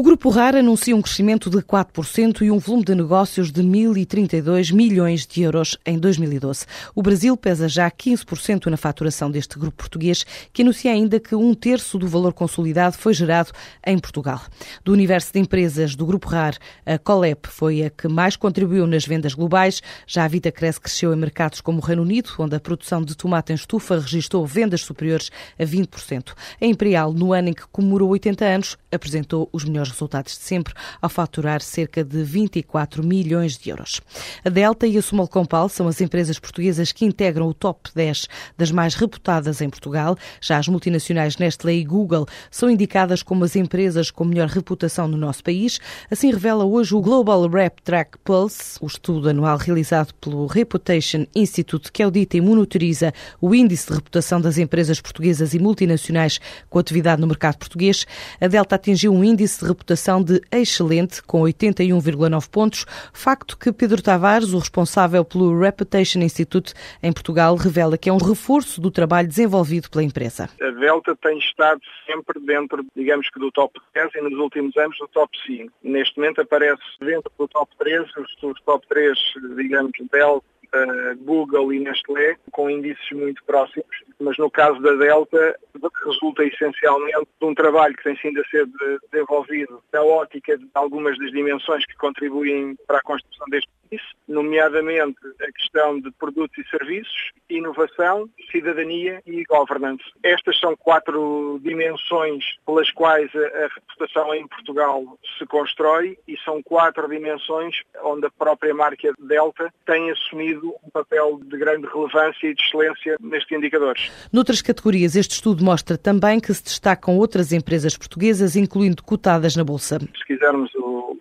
O Grupo RAR anuncia um crescimento de 4% e um volume de negócios de 1.032 milhões de euros em 2012. O Brasil pesa já 15% na faturação deste grupo português, que anuncia ainda que um terço do valor consolidado foi gerado em Portugal. Do universo de empresas do Grupo RAR, a Colep foi a que mais contribuiu nas vendas globais. Já a Vita Cresce cresceu em mercados como o Reino Unido, onde a produção de tomate em estufa registrou vendas superiores a 20%. A Imperial, no ano em que comemorou 80 anos, apresentou os melhores resultados de sempre, ao faturar cerca de 24 milhões de euros. A Delta e a Sumal Compal são as empresas portuguesas que integram o top 10 das mais reputadas em Portugal. Já as multinacionais Nestlé e Google são indicadas como as empresas com melhor reputação no nosso país. Assim revela hoje o Global Rep Track Pulse, o estudo anual realizado pelo Reputation Institute, que audita e monitoriza o índice de reputação das empresas portuguesas e multinacionais com atividade no mercado português. A Delta atingiu um índice de reputação de excelente, com 81,9 pontos, facto que Pedro Tavares, o responsável pelo Reputation Institute em Portugal, revela que é um reforço do trabalho desenvolvido pela empresa. A Delta tem estado sempre dentro, digamos que do top 10 e nos últimos anos do top 5. Neste momento aparece dentro do top 3, os top 3, digamos, Delta, Google e Nestlé, com índices muito próximos, mas no caso da Delta resulta essencialmente de um trabalho que tem sido a ser desenvolvido na ótica de algumas das dimensões que contribuem para a construção deste índice, nomeadamente a questão de produtos e serviços, inovação, cidadania e governance. Estas são quatro dimensões pelas quais a reputação em Portugal se constrói e são quatro dimensões onde a própria marca Delta tem assumido um papel de grande relevância e de excelência nestes indicadores. Noutras categorias, este estudo mostra também que se destacam outras empresas portuguesas, incluindo cotadas na Bolsa. Se quisermos o,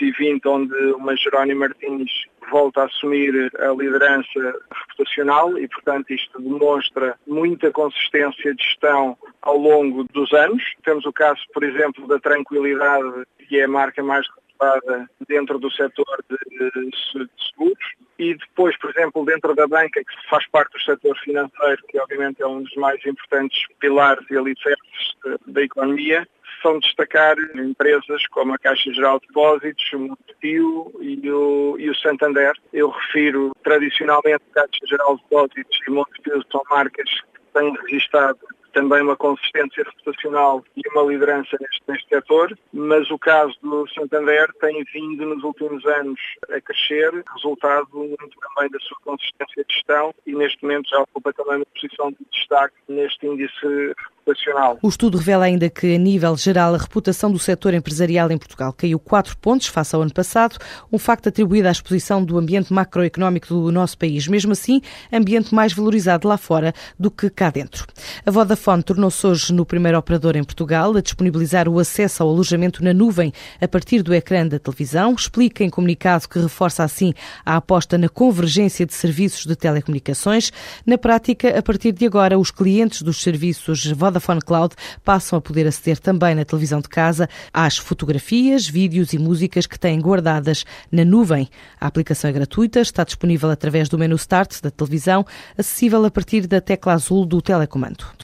o PSI 20, onde uma Jerónimo Martins volta a assumir a liderança reputacional e, portanto, isto demonstra muita consistência de gestão ao longo dos anos. Temos o caso, por exemplo, da Tranquilidade, que é a marca mais reputada dentro do setor de seguros. E depois, por exemplo, dentro da banca, que faz parte do setor financeiro, que obviamente é um dos mais importantes pilares e alicerces da economia, são destacar empresas como a Caixa Geral de Depósitos, o Montepio e o, e o Santander. Eu refiro tradicionalmente Caixa Geral de Depósitos e Montepio são marcas que têm registrado também uma consistência reputacional e uma liderança neste, neste setor, mas o caso do Santander tem vindo nos últimos anos a crescer, resultado muito também da sua consistência de gestão e neste momento já ocupa também uma posição de destaque neste índice reputacional. O estudo revela ainda que, a nível geral, a reputação do setor empresarial em Portugal caiu 4 pontos face ao ano passado, um facto atribuído à exposição do ambiente macroeconómico do nosso país. Mesmo assim, ambiente mais valorizado lá fora do que cá dentro. A Vodafone tornou-se hoje no primeiro operador em Portugal a disponibilizar o acesso ao alojamento na nuvem a partir do ecrã da televisão. Explica em comunicado que reforça assim a aposta na convergência de serviços de telecomunicações. Na prática, a partir de agora, os clientes dos serviços Vodafone Vodafone Cloud passam a poder aceder também na televisão de casa às fotografias, vídeos e músicas que têm guardadas na nuvem. A aplicação é gratuita, está disponível através do menu Start da televisão, acessível a partir da tecla azul do telecomando.